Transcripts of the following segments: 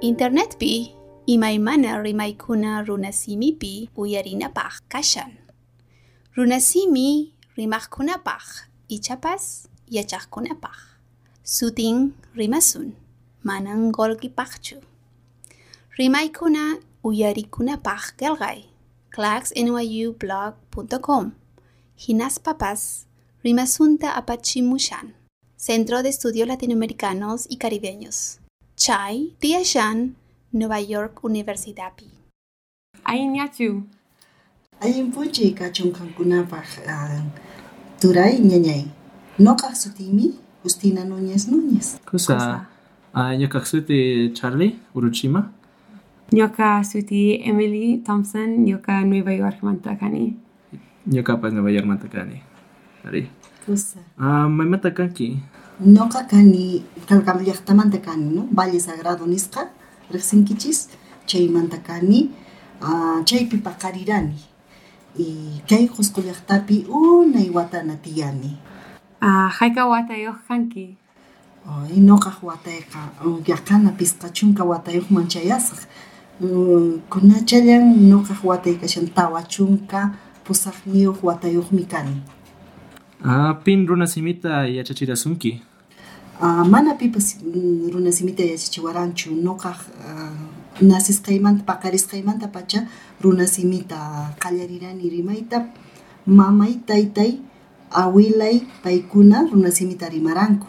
Internetpi imaymana rimaykuna runasimipi uyarinapaq kashan. Runasimi rimaqkunapaq ichapas yachaqkunapaq. Sutin rimasun manan golkipaqchu. Rimaykuna uyarikunapaq qelqay claxnyublog.com Hinaspapas rimasunta apachimushan. Centro de Estudios Latinoamericanos y Caribeños. Chai Tia Shan, Nueva York Universitapi. Ain yatsu. Ain puchi kachon kankunapaj turai ah, ñañay. No kaksutimi Justina Núñez Núñez. Kusa. Ñoka ksuti Charlie Uruchima. Ñoka suti Emily Thompson, ñoka Nueva York Mantakani. Ñoka pa Nueva York Mantakani. Ari. Kusa. Uh, maymata kanki. Noqa kani Calcam llaqtamanta kani, no? Valle Sagrado nisqa riqsinkichis chaymanta kani uh, chaypi paqarirani. Y kay Qusqu llaqtapi unay watana tiyani. Ah, hayka watayuq kanki. Ay, noqaq watayqa yaqana pisqa chunka watayuqman chayasaq. Um, kunachallan noqaq watay kashan tawa chunka pusaqniyuq watayuqmi kani. Pin runasimita yachachirasunki. Mana pipas mm, runasimita yachachiwaranchu uh, nasisqaymanta paqarisqaymanta pacha runasimita qallarirani rimayta mamay taytay awilay paykuna runasimita rimaranku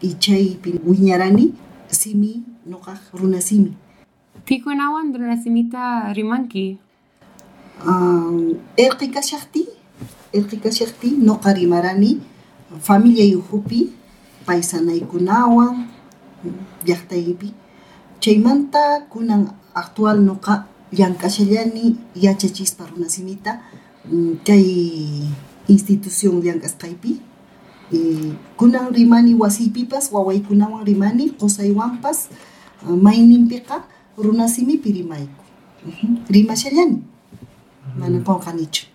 y chaypi wiñarani simi noqaq runasimi Pikunawan runasimita rimanki. uh, irqi efikasiaky ty noka ary marany familia io hopi paisanaykunawan llaqtaypi chaymanta kunan actual noqa llank'ashallani yachachispa runasimita mm, kay institucion llank'asqaypi. Kunan rimani wasiypipas wawaykunawan rimani qusaywanpas eh, mayninpiqa runasimipi rimayku rimashallani mana qonqanichu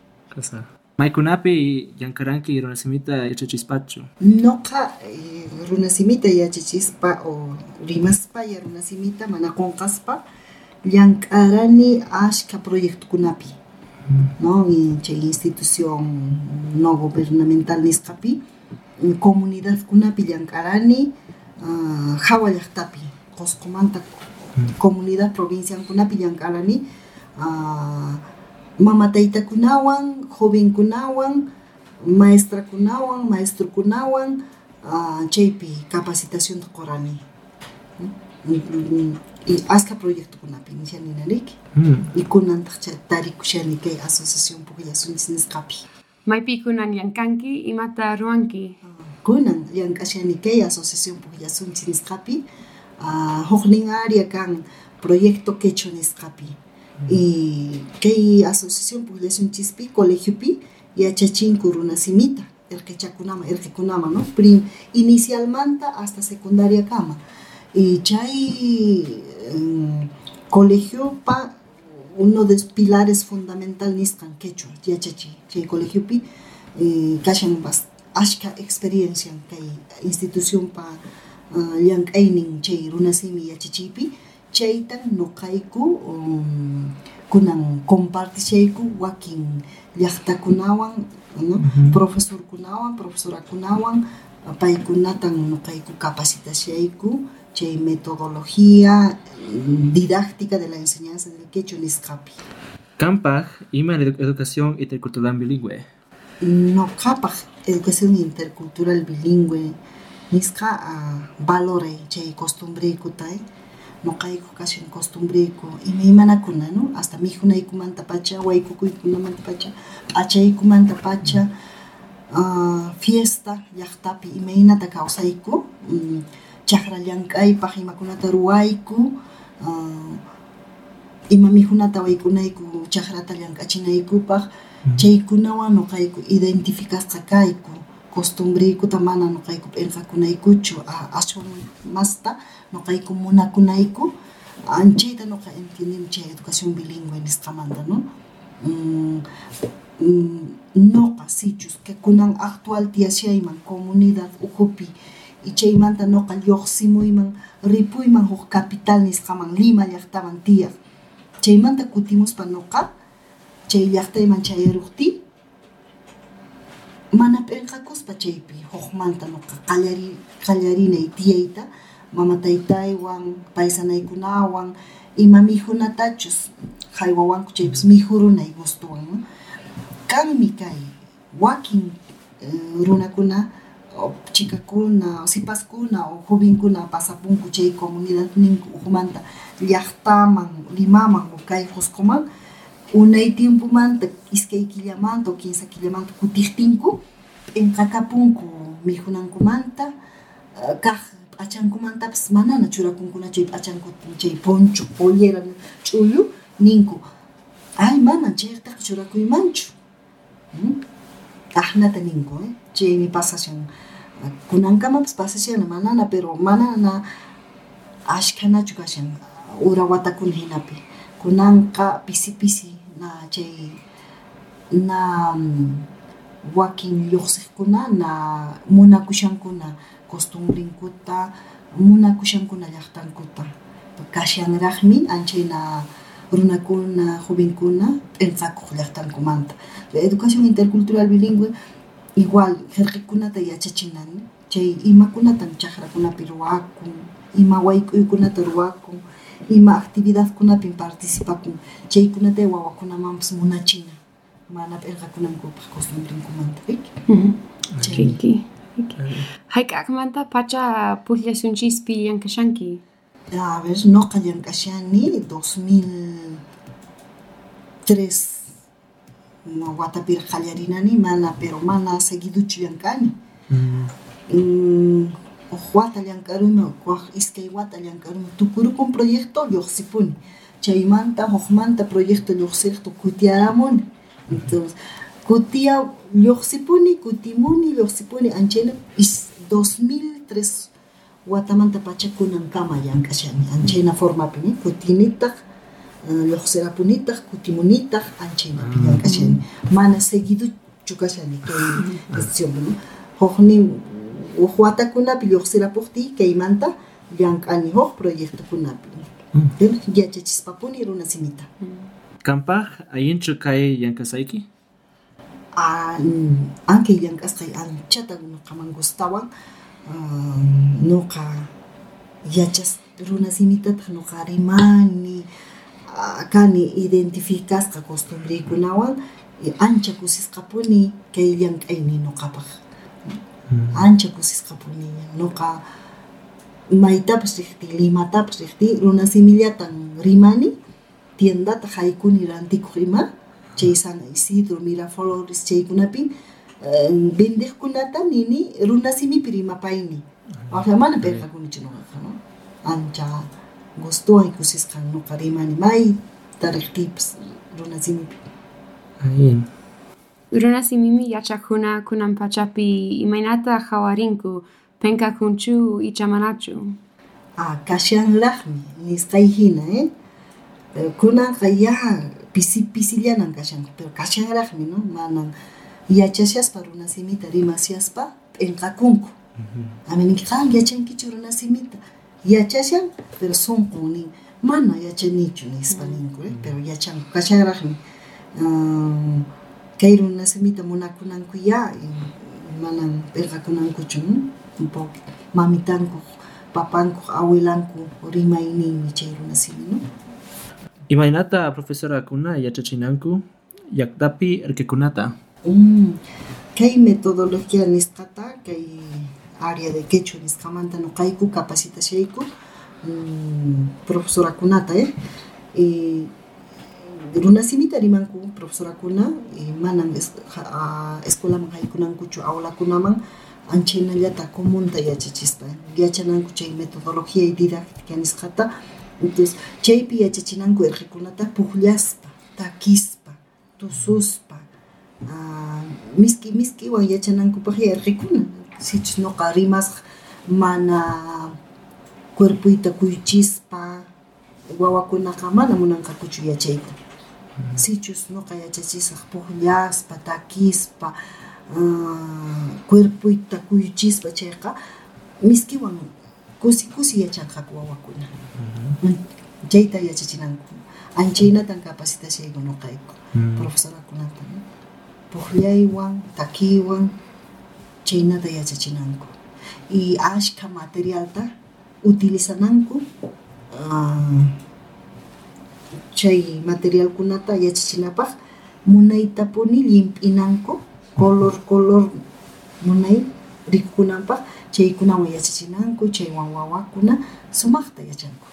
Maykunapi llankaranki runasimita yachachispachu. Noqa eh, runasimita yachachispa o rimaspa ya runasimita mana qunqaspa llank'arani ashka proyectokunapi no chay institución no gubernamental nisqapi mm, comunidadkunapi llank'arani uh, hawa llaqtapi Qusqumanta comunidad provinciankunapi llank'arani uh, mama taytakunawan jovenkunawan maestrakunawan maestrokunawan uh, chaypi capacitación qurani y ashka proyectokunapi nishaninariki Hmm. y kunantaq chay tarikushani kay asociación puklasunchis nisqapi Maypi kunan llankanki imata ruanki. kunan llank'ashani kay asociación puklasunchis nisqapi uh, huknin área kan proyecto quechua nisqapi y kay asociación puklasunchисpi colegiopi yachachinku runasimita irqichakunama irqikunama no prim inicialmanta hasta secundaria kama y chay um, colegiopa uno de los pilares fundamental nisqan quechua yachachi chay colegiopi eh, kashan bas ashka experiencia kay institución pa uh, llank'aynin chay runasimi yachachiypi chaytan nuqayku um, kunan compartishayku wakin llaqtakunawan no? profesorkunawan profesorakunawan paykunatan nuqayku capacitashayku chay metodología mm, didáctica de la enseñanza del quechua nisqapi Kampaj ima edu- educación intercultural bilingüe. Noqapaq educación intercultural bilingüe nisqa uh, valore chay costumbrikutay noqayku kashan costumbriyku imaymanakuna no hasta mikhunaykumanta pacha wayk'ukuykunamanta pacha p'achaykumanta pacha uh, fiesta llaqtapi imaynata kawsayku um, chaqra llank'aypaq imakunata ruwayku uh, ima mikhunata waykunayku chaqrata llank'achinaykupaq chaykunawan nuqayku identificasqa kayku nuqayku p'inqakunaykuchu a- aswan masta nuqayku munakunayku anchayta nuqa entendini chay educación bilingüe nisqamanta no mm, mm, noqa sichus que kunan actual tiyashayman comunidad ukhupi y chaymanta noqa lluqsimuyman ripuyman huk capital nisqaman Lima llaqtaman tiyaq chaymanta kutimuspa noqa chay llaqtayman chayaruqti mana p'inqakuspa chaypi hukmanta noqa qallari qallarinay tiyayta mama taytaywan paysanaykunawan ima mikhunatachus hallwawanku chaypis mikhurunay gustuwan no? kanmi kay wakin eh, runakuna o chikakuna o sipaskuna o jovenkuna pasapunku chay comunidad ninku hukmanta llaqtaman Limaman o kay Qusquman unay tiempomanta iskay killamanta o kinsa killamanta kutiqtinku p'inqakapunku mikhunankumanta eh, kaq p'achankumantapas manana churakunkuna chay p'achankuta chay poncho pollera ch'uyu ninku ay mana chaytaqa churakuymanchu ¿Mm? ahnata ninku eh? chaymi pasashan kunankamapas manana pero manana ashkanachu kashan ura watakuna hinapi kunanqa pisi pisi na na mm, wakin lluqsiqkuna na munakushankuna costumbrinkuta munakushankuna llaqtankuta kashanraqmi anchayna runakuna jovenkuna p'inqakuq llaqtankumanta. La educación intercultural bilingüe igual qillqikunata yachachinani chay imakunatan chaqrakunapi ruwakun ima wayk'uykunata ruwakun ima actividadkunapin participakun chaykunata wawakunamanpas munachina mana p'inqakunankupaq costumbrinkumanta riki Chay. Kiki. Hayk'aqmanta pacha pukllasunchis llank'ashanki. A ver, noqa llank'ashani 2003 no, watapira qallarinani mana pero mana seguiduchu llank'ani huk wata llank'aruni waq iskay wata llank'aruni tukurukun proyecto lluqsipuni. Chaymanta hukmanta proyecto lluqsiriqta kutiyaramuni entonces kutiya lluqsipuni kutimuni lluqsipuni anchayna is 2003 watamanta pacha kunankama llank'ashani anchayna formapi ni kutinitaq eh, lluqsirapunitaq kutimunitaq anchaynapi llank'ashani mana seguiduchu kashani kay gestión no hukni huk watakunapi lluqsirapuqti kaymanta llank'ani huk proyectokunapi yachachispapuni runa simita Kampaj ayinchu kay llank'asayki? Ah, ankay llank'asqay anchata nuqaman gustawan ah, nuqa yachas runa simitataq nuqa rimani ah, kani identificasqa costumbreykunawan y ancha kusisqapuni kay llank'ayni nuqapaq ancha kusisqapuni nuqa maytapas riqti limatapas riqti runa simillatan rimani tiendata haykuni rantikuq ima chay San Isidro, Miraflores chaykunapi eh, vendiqkunata nini runa simipi rimapayni Ahora mana pirqakunichu nuqaqa no? Ancha gustuwan kusisqa nuqa rimani mayta riqtiypas runa simipi Ayin. Runa simimi yachaqkuna kunan pachapi imaynata hawarinku penkakunchu ichamanachu. Ah, kashanraqmi nisqay hina eh pero kunanqa ya pisi pisillanan kashanqa pero kashanraqmi no manan. Yachashaspa runa simita rimasiaspa ninki qan yachankichu runa simita. Yachashan pero sunqun nin mana yachanichu nispa ninku eh pero yachanku kashanraqmi Ah, kay runa simita munakunanku ya y manan p'inqakunankuchu no? un poco. Mamitanku papanku abuelanku rimayninmi chay runa simi no Imaynata profesora kuna yachachinanku llaqtapi erkikunata. Mm, kay metodología nisqata kay área de quechua nisqamanta nuqayku capacitashayku mm, profesorakunata eh y runa simita rimanku profesorakuna y manan escuelaman haykunankuchu aulakunaman anchaynallata comunta yachachispa yachananku chay metodología y didáctica nisqata entonces chaypi yachachinanku irqikunata puqllaspa takispa tususpa ah, miski miskiwan yachanankupaq irqikuna sichus nuqa rimasqa mana cuerpuyta kuychispa wawakunaqa mana munanqakuchu yachayta Сейчас много я часисах пухняспа, такиспа, куэрпуйта, куючиспа чайка. Миски ван куси куси я чатха куавакуна. Чайта я чачинанку. Анчейна тан капасита шейгу но кайку. Профессора кунатан. Пухляйван, такиван, чейна да я чачинанку. И ашка материалта утилизананку. Uh, chay materialkunata yachachinapaq munaytapuni llimp'inanku color color munay rikukunanpaq chaykunawan yachachinanku chaywan wawakuna sumaqta yachanku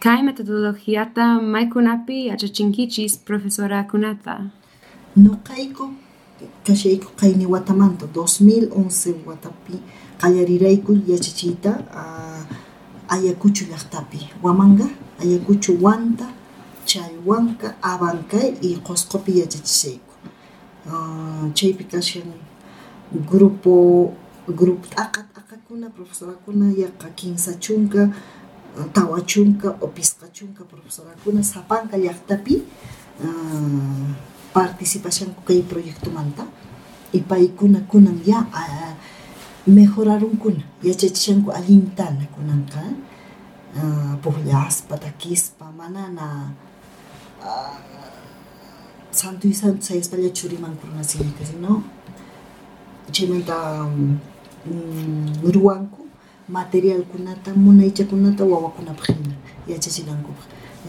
Kay metodologiata maykunapi yachachinkichis profesora kunata. Nuqayku kashayku qayni watamanta 2011 watapi qallarirayku yachachiyta uh, Ayacucho llaqtapi Huamanga, Ayacucho Wanta, Challwanka, Abancay y Qosqopi yachachishayku uh, chaypi kashan grupo grupo t'aqa t'aqakuna profesorakuna yaqa kinsa chunka tawa chunka o pisqa chunka profesorakuna sapanka llaqtapi uh, participashanku kay proyectomanta y paykuna kunan ya uh, mejorarunkuna yachachishanku allintana kunanqa uh, puqllaspa takispa manana San tuisa sa espalla churi man corona sintesi no? Cementa mm, ruanku, material kunata muna hecha con nata u agua con aprima y atesilangua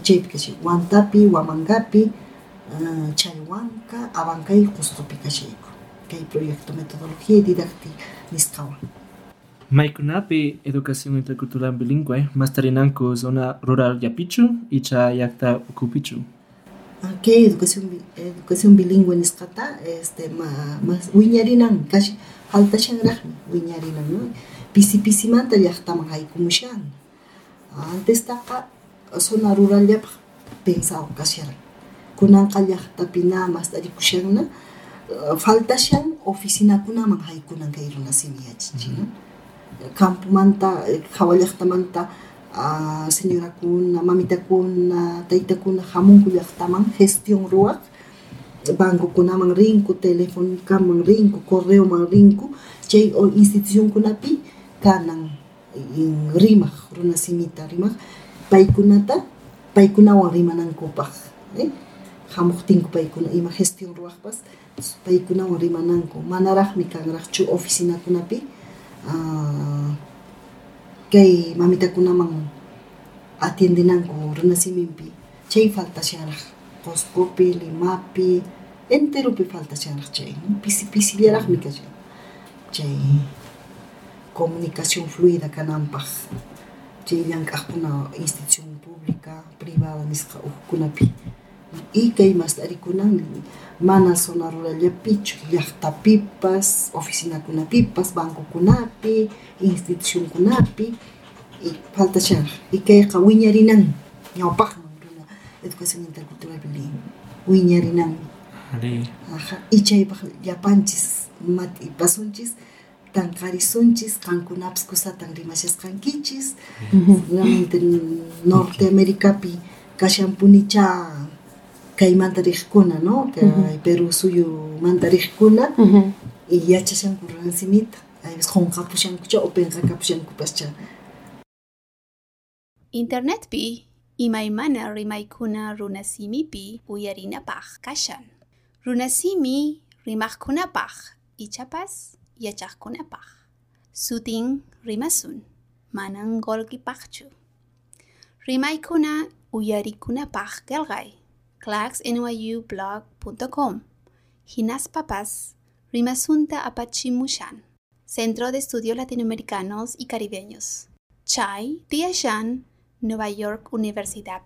jepkese untapi u mangapi chayuanca kei proyecto metodologie didakti mistau mai kunapi educacion intercultural bilingue masterinanco zona rural yapichu icha yacta kupichu kay educación educación bilingüe nisqata este ma, mas wiñarinan kashi faltashanraqmi wiñarinan no? Pisi pisimanta llaqtaman haykumushan antestaqa zona rurallapaq pensado kasharan kunanqa llaqtapina mastarikushana faltashan oficinakunaman haykunan kay runasimi yachichi no? Campomanta eh, hawa llaqtamanta uh, señorakuna mamitakuna taytakuna hamunku llaqtaman gestión ruwaq bancokunaman rinku telefónicaman rinku correoman rinku chay institucionkunapi kanan rimaq runa simita rimaq paykunata paykunawan rimanankupaq eh? hamuqtinku paykuna ima gestión ruwaqpas paykunawan rimananku manaraqmi kanraqchu oficinakunapi uh, Kay mamita ko namang atindi ng kuro na si Mimpi. Chay falta siya rak. Koskopi, limapi, entero pi falta siya rak chay. Pisi-pisi liya rak mika siya. Chay, komunikasyon fluida kanampag. Chay liyang kakuna institusyon publika, privada niska ukunapi. Uh, ikay mastarikunan mana zona rurallapich falta oficinakunapipas y kawinyarinan. Ya ikayqa wiñarinan ñawpaqman runa educación interculturalpi lin tan carisunchis ichaypaq kan kunaps matipasunchis tan qankunapis kusatan kichis. Realmente norteamericapi kashanpunicha kay mantarikuna no kay mm -hmm. Peru suyu mantarikuna uh -huh. y yachashanku ransimita aybes qonqapushankucha upenqa kapushyankupaschá internetpi imaymana pi, uyarina pah kashan runasimi rimaqkunapaq ichapas pah suting rimasun Rimaikuna uyari kuna pakh kelgai. claxnyublog.com Hinaspapas rimasunta apachimushan. Centro de Estudios Latinoamericanos y Caribeños. Chai, Tia Shan, Nueva York Universidad.